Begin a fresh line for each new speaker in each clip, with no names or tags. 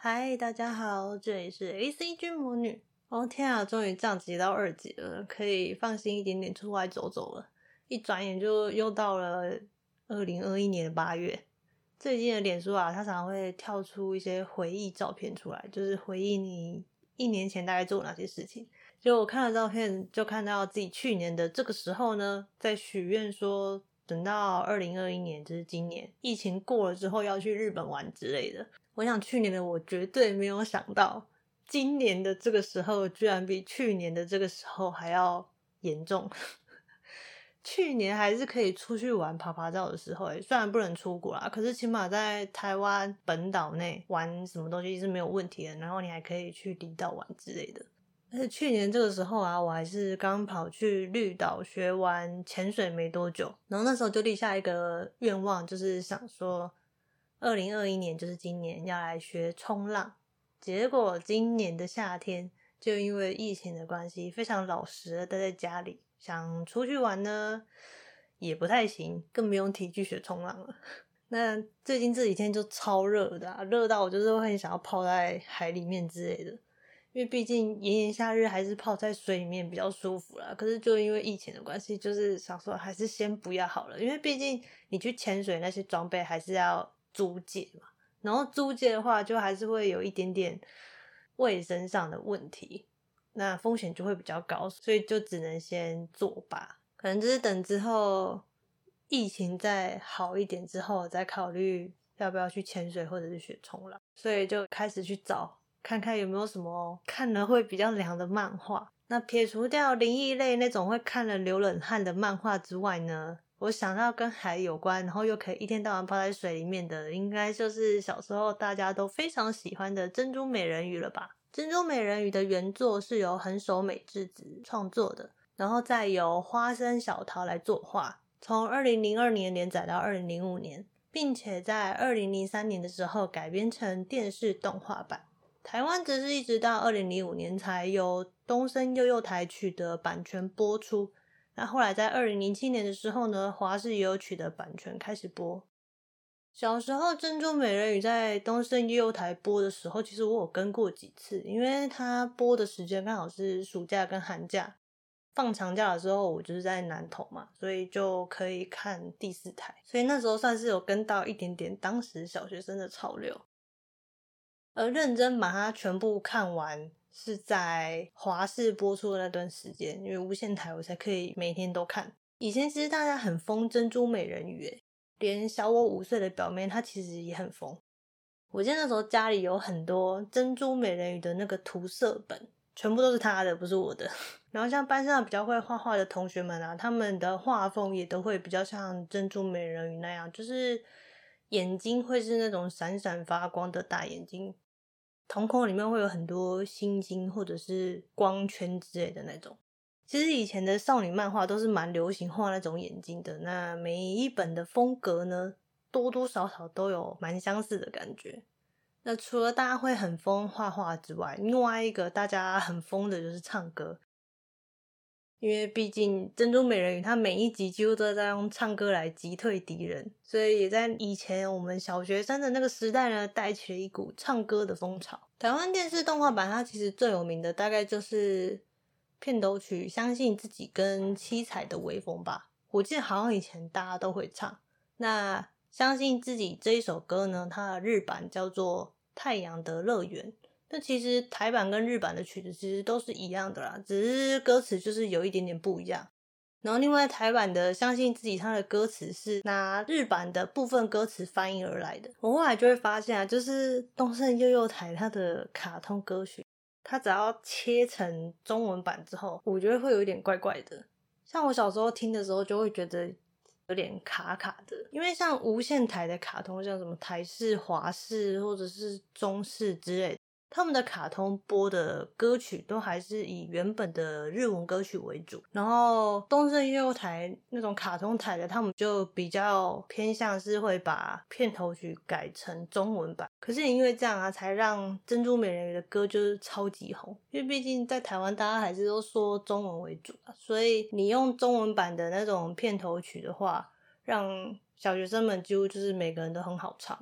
嗨，大家好，这里是 ACG 魔女。哦天啊，终于降级到二级了，可以放心一点点出外走走了。一转眼就又到了二零二一年的八月。最近的脸书啊，它常常会跳出一些回忆照片出来，就是回忆你一年前大概做哪些事情。就我看了照片，就看到自己去年的这个时候呢，在许愿说，等到二零二一年，就是今年疫情过了之后，要去日本玩之类的。我想去年的我绝对没有想到，今年的这个时候居然比去年的这个时候还要严重。去年还是可以出去玩、趴趴走的时候，虽然不能出国啦，可是起码在台湾本岛内玩什么东西是没有问题的。然后你还可以去离岛玩之类的。而且去年这个时候啊，我还是刚跑去绿岛学完潜水没多久，然后那时候就立下一个愿望，就是想说，二零二一年就是今年要来学冲浪。结果今年的夏天就因为疫情的关系，非常老实的待在家里，想出去玩呢也不太行，更不用提去学冲浪了。那最近这几天就超热的啊，热到我就是会很想要泡在海里面之类的。因为毕竟炎炎夏日还是泡在水里面比较舒服啦。可是就因为疫情的关系，就是想说还是先不要好了。因为毕竟你去潜水那些装备还是要租借嘛，然后租借的话就还是会有一点点卫生上的问题，那风险就会比较高，所以就只能先作罢。可能就是等之后疫情再好一点之后，再考虑要不要去潜水或者是学冲浪。所以就开始去找。看看有没有什么看了会比较凉的漫画。那撇除掉灵异类那种会看了流冷汗的漫画之外呢，我想到跟海有关，然后又可以一天到晚泡在水里面的，应该就是小时候大家都非常喜欢的《珍珠美人鱼》了吧？《珍珠美人鱼》的原作是由横手美智子创作的，然后再由花生小桃来作画，从二零零二年连载到二零零五年，并且在二零零三年的时候改编成电视动画版。台湾则是一直到二零零五年才由东森幼幼台取得版权播出。那后来在二零零七年的时候呢，华视也有取得版权开始播。小时候《珍珠美人鱼》在东森幼幼台播的时候，其实我有跟过几次，因为它播的时间刚好是暑假跟寒假，放长假的时候我就是在南投嘛，所以就可以看第四台，所以那时候算是有跟到一点点当时小学生的潮流。而认真把它全部看完是在华视播出的那段时间，因为无线台我才可以每天都看。以前其实大家很疯珍珠美人鱼，连小我五岁的表妹她其实也很疯。我记得那时候家里有很多珍珠美人鱼的那个涂色本，全部都是她的，不是我的。然后像班上比较会画画的同学们啊，他们的画风也都会比较像珍珠美人鱼那样，就是眼睛会是那种闪闪发光的大眼睛。瞳孔里面会有很多星星或者是光圈之类的那种。其实以前的少女漫画都是蛮流行画那种眼睛的。那每一本的风格呢，多多少少都有蛮相似的感觉。那除了大家会很疯画画之外，另外一个大家很疯的就是唱歌。因为毕竟珍珠美人鱼，它每一集几乎都在用唱歌来击退敌人，所以也在以前我们小学生的那个时代呢，带起了一股唱歌的风潮。台湾电视动画版它其实最有名的大概就是片头曲《相信自己》跟《七彩的微风》吧。我记得好像以前大家都会唱。那《相信自己》这一首歌呢，它的日版叫做《太阳的乐园》。那其实台版跟日版的曲子其实都是一样的啦，只是歌词就是有一点点不一样。然后另外台版的《相信自己》，它的歌词是拿日版的部分歌词翻译而来的。我后来就会发现啊，就是东森幼幼台它的卡通歌曲，它只要切成中文版之后，我觉得会有一点怪怪的。像我小时候听的时候，就会觉得有点卡卡的，因为像无线台的卡通，像什么台式、华式或者是中式之类的。他们的卡通播的歌曲都还是以原本的日文歌曲为主，然后东森幼台那种卡通台的，他们就比较偏向是会把片头曲改成中文版。可是也因为这样啊，才让珍珠美人鱼的歌就是超级红，因为毕竟在台湾大家还是都说中文为主，所以你用中文版的那种片头曲的话，让小学生们几乎就是每个人都很好唱。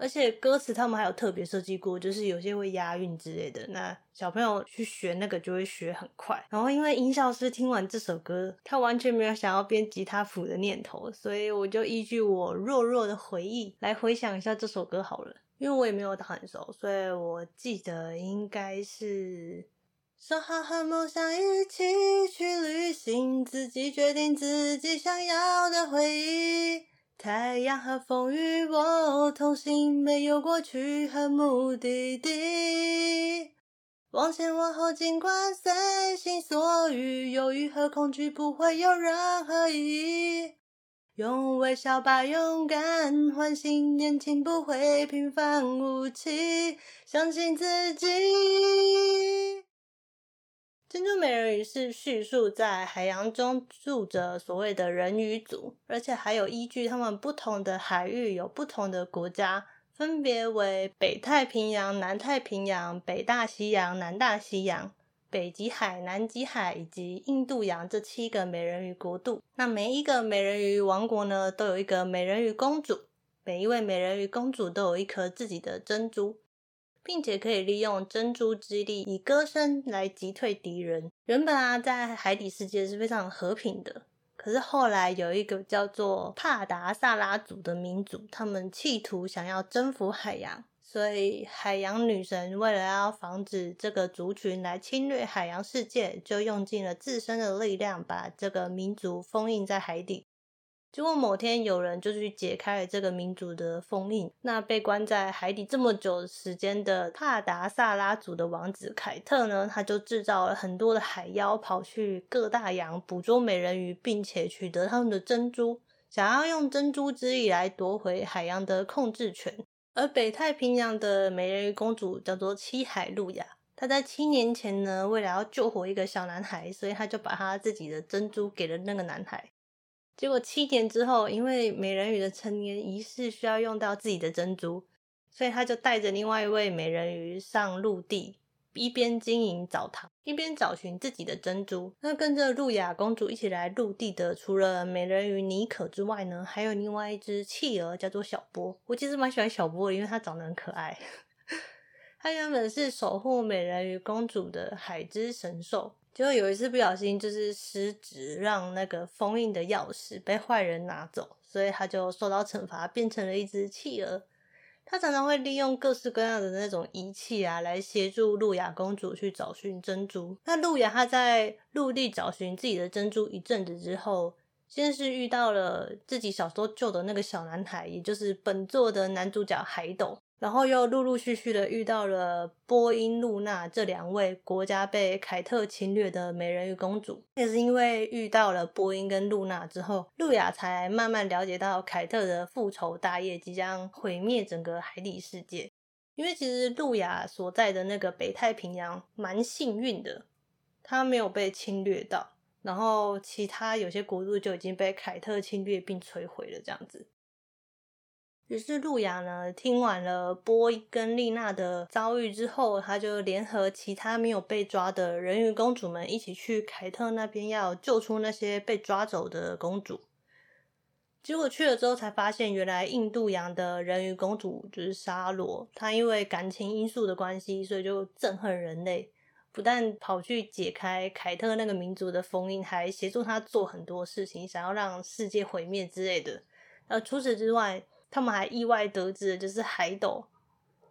而且歌词他们还有特别设计过，就是有些会押韵之类的。那小朋友去学那个就会学很快。然后因为音效师听完这首歌，他完全没有想要编吉他谱的念头，所以我就依据我弱弱的回忆来回想一下这首歌好了。因为我也没有打很熟，所以我记得应该是说好和梦想一起去旅行，自己决定自己想要的回忆。太阳和风与我同行，没有过去和目的地。往前往后，尽管随心所欲，犹豫和恐惧不会有任何意义。用微笑把勇敢唤醒，年轻不会平凡无奇，相信自己。珍珠美人鱼是叙述在海洋中住着所谓的人鱼族，而且还有依据他们不同的海域有不同的国家，分别为北太平洋、南太平洋、北大西洋、南大西洋、北极海、南极海以及印度洋这七个美人鱼国度。那每一个美人鱼王国呢，都有一个美人鱼公主，每一位美人鱼公主都有一颗自己的珍珠。并且可以利用珍珠之力，以歌声来击退敌人。原本啊，在海底世界是非常和平的。可是后来有一个叫做帕达萨拉族的民族，他们企图想要征服海洋，所以海洋女神为了要防止这个族群来侵略海洋世界，就用尽了自身的力量，把这个民族封印在海底。结果某天有人就去解开了这个民族的封印，那被关在海底这么久时间的帕达萨拉族的王子凯特呢，他就制造了很多的海妖，跑去各大洋捕捉美人鱼，并且取得他们的珍珠，想要用珍珠之力来夺回海洋的控制权。而北太平洋的美人鱼公主叫做七海露亚，她在七年前呢，为了要救活一个小男孩，所以她就把她自己的珍珠给了那个男孩。结果七年之后，因为美人鱼的成年仪式需要用到自己的珍珠，所以他就带着另外一位美人鱼上陆地，一边经营澡堂，一边找寻自己的珍珠。那跟着露雅公主一起来陆地的，除了美人鱼妮可之外呢，还有另外一只企鹅，叫做小波。我其实蛮喜欢小波的，因为它长得很可爱。它原本是守护美人鱼公主的海之神兽。结果有一次不小心就是失职，让那个封印的钥匙被坏人拿走，所以他就受到惩罚，变成了一只企鹅。他常常会利用各式各样的那种仪器啊，来协助露亚公主去找寻珍珠。那露亚她在陆地找寻自己的珍珠一阵子之后，先是遇到了自己小时候救的那个小男孩，也就是本作的男主角海斗。然后又陆陆续续的遇到了波音、露娜这两位国家被凯特侵略的美人鱼公主，也是因为遇到了波音跟露娜之后，露亚才慢慢了解到凯特的复仇大业即将毁灭整个海底世界。因为其实露亚所在的那个北太平洋蛮幸运的，她没有被侵略到，然后其他有些国度就已经被凯特侵略并摧毁了，这样子。于是露亚呢，听完了波跟丽娜的遭遇之后，他就联合其他没有被抓的人鱼公主们一起去凯特那边，要救出那些被抓走的公主。结果去了之后，才发现原来印度洋的人鱼公主就是沙罗，她因为感情因素的关系，所以就憎恨人类，不但跑去解开凯特那个民族的封印，还协助他做很多事情，想要让世界毁灭之类的。呃，除此之外，他们还意外得知就是海斗，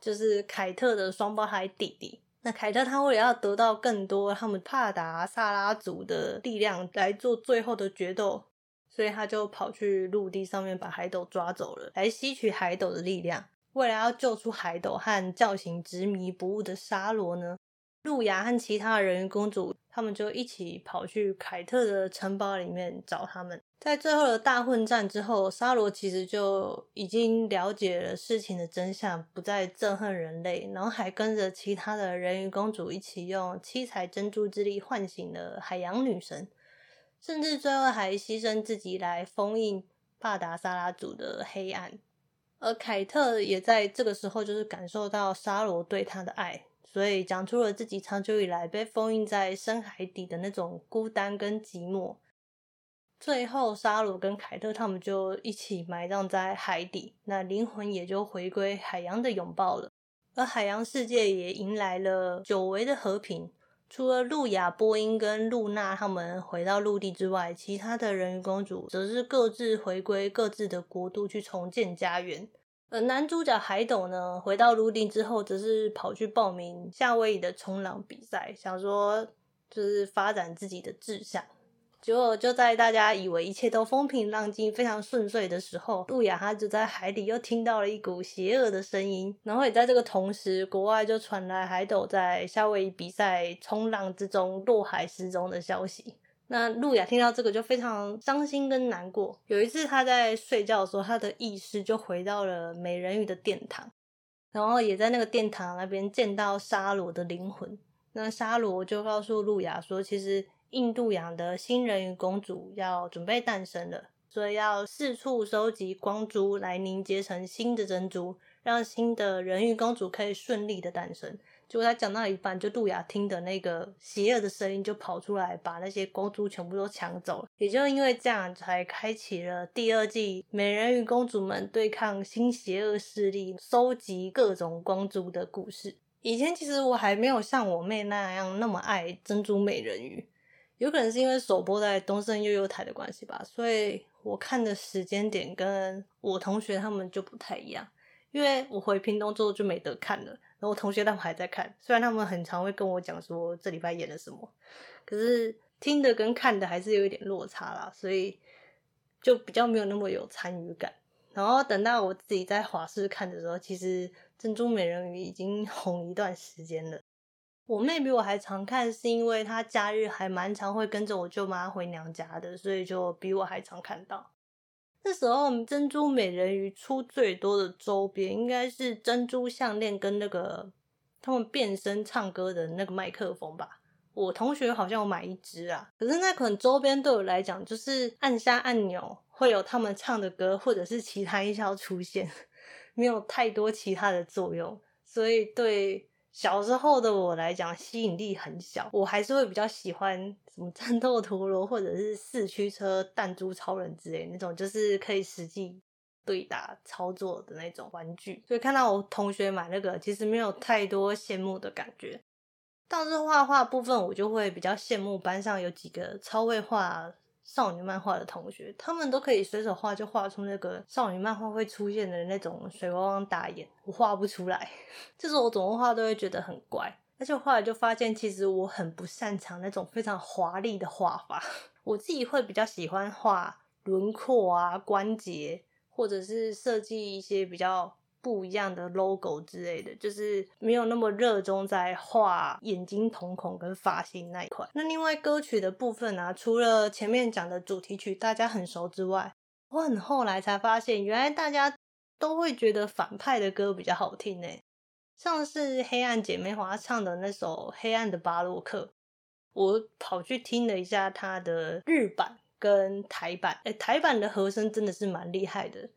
就是凯特的双胞胎弟弟。那凯特他为了要得到更多他们帕达萨拉族的力量来做最后的决斗，所以他就跑去陆地上面把海斗抓走了，来吸取海斗的力量。为了要救出海斗和叫醒执迷不悟的沙罗呢，露亚和其他人鱼公主，他们就一起跑去凯特的城堡里面找他们。在最后的大混战之后，沙罗其实就已经了解了事情的真相，不再憎恨人类，然后还跟着其他的人鱼公主一起用七彩珍珠之力唤醒了海洋女神，甚至最后还牺牲自己来封印帕达萨拉族的黑暗。而凯特也在这个时候就是感受到沙罗对他的爱，所以讲出了自己长久以来被封印在深海底的那种孤单跟寂寞。最后沙罗跟凯特他们就一起埋葬在海底，那灵魂也就回归海洋的拥抱了，而海洋世界也迎来了久违的和平。除了露亚、波音跟露娜他们回到陆地之外，其他的人鱼公主则是各自回归各自的国度去重建家园。而男主角海斗呢，回到陆地之后，则是跑去报名夏威夷的冲浪比赛，想说就是发展自己的志向。结果就在大家以为一切都风平浪静、非常顺遂的时候，露亚她就在海底又听到了一股邪恶的声音。然后也在这个同时，国外就传来海斗在夏威夷比赛冲浪之中落海失踪的消息。那露亚听到这个就非常伤心跟难过。有一次她在睡觉的时候，她的意识就回到了美人鱼的殿堂，然后也在那个殿堂那边见到沙罗的灵魂。那沙罗就告诉露亚说，其实。印度洋的新人鱼公主要准备诞生了，所以要四处收集光珠来凝结成新的珍珠，让新的人鱼公主可以顺利的诞生。结果他讲到一半，就露亚听的那个邪恶的声音就跑出来，把那些光珠全部都抢走了。也就因为这样，才开启了第二季美人鱼公主们对抗新邪恶势力、收集各种光珠的故事。以前其实我还没有像我妹那样那么爱珍珠美人鱼。有可能是因为首播在东森悠悠台的关系吧，所以我看的时间点跟我同学他们就不太一样。因为我回屏东之后就没得看了，然后我同学他们还在看，虽然他们很常会跟我讲说这礼拜演了什么，可是听的跟看的还是有一点落差啦，所以就比较没有那么有参与感。然后等到我自己在华视看的时候，其实珍珠美人鱼已经 红一段时间了。我妹比我还常看，是因为她假日还蛮常会跟着我舅妈回娘家的，所以就比我还常看到。那时候珍珠美人鱼出最多的周边，应该是珍珠项链跟那个他们变身唱歌的那个麦克风吧。我同学好像有买一支啊，可是那款周边对我来讲，就是按下按钮会有他们唱的歌，或者是其他音效出现，没有太多其他的作用，所以对。小时候的我来讲，吸引力很小，我还是会比较喜欢什么战斗陀螺或者是四驱车、弹珠超人之类那种，就是可以实际对打操作的那种玩具。所以看到我同学买那个，其实没有太多羡慕的感觉。倒是画画部分，我就会比较羡慕班上有几个超会画。少女漫画的同学，他们都可以随手画，就画出那个少女漫画会出现的那种水汪汪大眼，我画不出来。就是我怎么画都会觉得很怪，而且后来就发现，其实我很不擅长那种非常华丽的画法。我自己会比较喜欢画轮廓啊、关节，或者是设计一些比较。不一样的 logo 之类的，就是没有那么热衷在画眼睛、瞳孔跟发型那一块。那另外歌曲的部分啊，除了前面讲的主题曲大家很熟之外，我很后来才发现，原来大家都会觉得反派的歌比较好听呢。像是黑暗姐妹花唱的那首《黑暗的巴洛克》，我跑去听了一下它的日版跟台版，诶，台版的和声真的是蛮厉害的。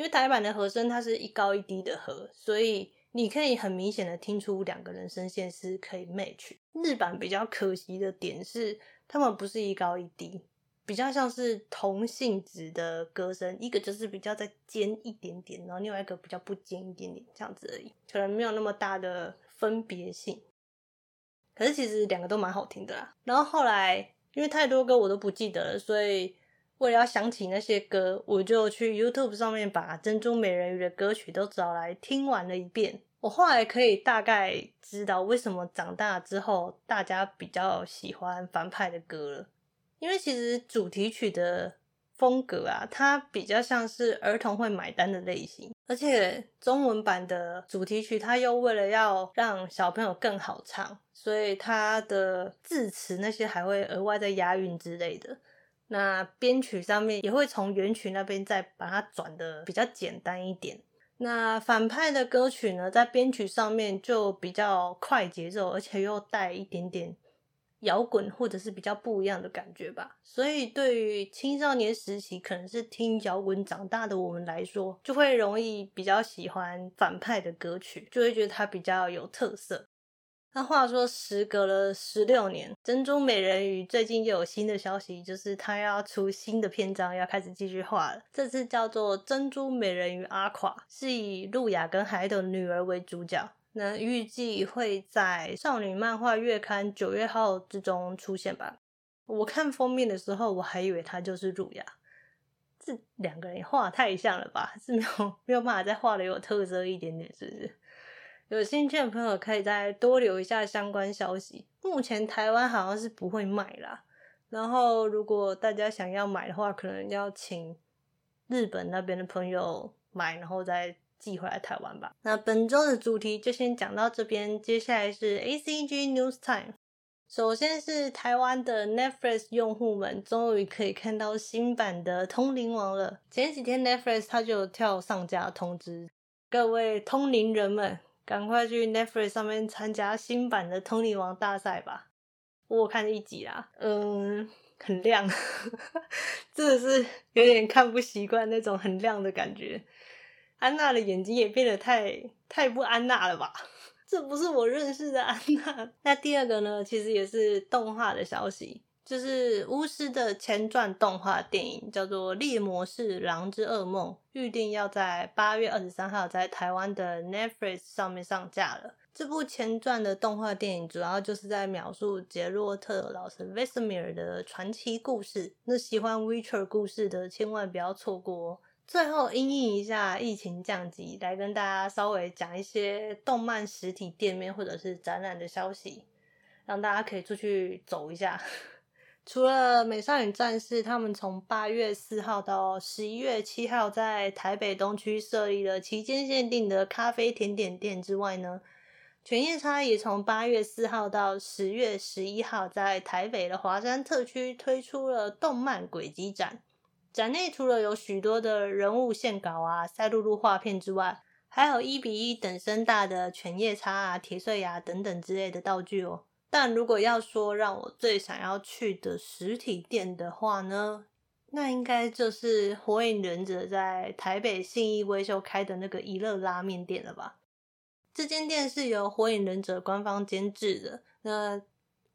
因为台版的和声它是一高一低的和，所以你可以很明显的听出两个人声线是可以 match。日版比较可惜的点是，他们不是一高一低，比较像是同性质的歌声，一个就是比较再尖一点点，然后另外一个比较不尖一点点这样子而已，可能没有那么大的分别性。可是其实两个都蛮好听的啦。然后后来因为太多歌我都不记得了，所以。为了要想起那些歌，我就去 YouTube 上面把《珍珠美人鱼》的歌曲都找来听完了一遍。我后来可以大概知道为什么长大之后大家比较喜欢反派的歌了，因为其实主题曲的风格啊，它比较像是儿童会买单的类型，而且中文版的主题曲，它又为了要让小朋友更好唱，所以它的字词那些还会额外再押韵之类的。那编曲上面也会从原曲那边再把它转的比较简单一点。那反派的歌曲呢，在编曲上面就比较快节奏，而且又带一点点摇滚或者是比较不一样的感觉吧。所以对于青少年时期可能是听摇滚长大的我们来说，就会容易比较喜欢反派的歌曲，就会觉得它比较有特色。那话说，时隔了十六年，珍珠美人鱼最近又有新的消息，就是它要出新的篇章，要开始继续画了。这次叫做《珍珠美人鱼阿垮》，是以露亚跟海斗女儿为主角。那预计会在少女漫画月刊九月号之中出现吧。我看封面的时候，我还以为她就是露亚。这两个人画太像了吧？是没有没有办法再画的有特色一点点，是不是？有兴趣的朋友可以再多留一下相关消息。目前台湾好像是不会卖啦，然后如果大家想要买的话，可能要请日本那边的朋友买，然后再寄回来台湾吧。那本周的主题就先讲到这边，接下来是 ACG News Time。首先是台湾的 Netflix 用户们终于可以看到新版的《通灵王》了。前几天 Netflix 它就跳上架通知，各位通灵人们。赶快去 Netflix 上面参加新版的《通灵王》大赛吧！我看一集啦，嗯，很亮，真的是有点看不习惯那种很亮的感觉。安娜的眼睛也变得太太不安娜了吧？这不是我认识的安娜。那第二个呢，其实也是动画的消息。就是巫师的前传动画电影，叫做《猎魔士狼之噩梦》，预定要在八月二十三号在台湾的 Netflix 上面上架了。这部前传的动画电影主要就是在描述杰洛特老师 Vesemir 的传奇故事。那喜欢 Witcher 故事的千万不要错过哦。最后，因应一下疫情降级，来跟大家稍微讲一些动漫实体店面或者是展览的消息，让大家可以出去走一下。除了美少女战士，他们从八月四号到十一月七号在台北东区设立了期间限定的咖啡甜点店之外呢，犬夜叉也从八月四号到十月十一号在台北的华山特区推出了动漫轨迹展。展内除了有许多的人物线稿啊、赛璐璐画片之外，还有一比一等身大的犬夜叉啊、铁碎牙等等之类的道具哦。但如果要说让我最想要去的实体店的话呢，那应该就是火影忍者在台北信义威秀开的那个一乐拉面店了吧？这间店是由火影忍者官方监制的。那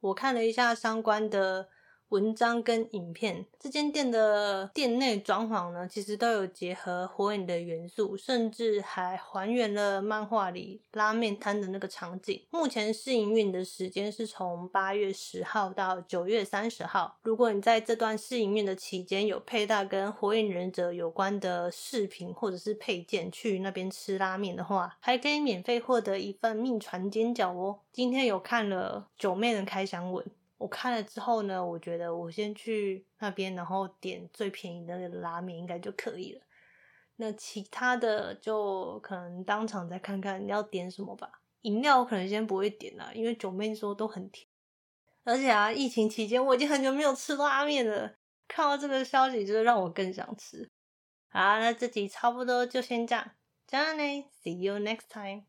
我看了一下相关的。文章跟影片，这间店的店内装潢呢，其实都有结合火影的元素，甚至还还原了漫画里拉面摊的那个场景。目前试营运的时间是从八月十号到九月三十号。如果你在这段试营运的期间有佩戴跟火影忍者有关的饰品或者是配件去那边吃拉面的话，还可以免费获得一份秘传煎饺哦。今天有看了九妹的开箱文。我看了之后呢，我觉得我先去那边，然后点最便宜的那个拉面应该就可以了。那其他的就可能当场再看看你要点什么吧。饮料我可能先不会点了，因为九妹说都很甜。而且啊，疫情期间我已经很久没有吃拉面了，看到这个消息就是让我更想吃。好，那这集差不多就先这样，这样呢，See you next time。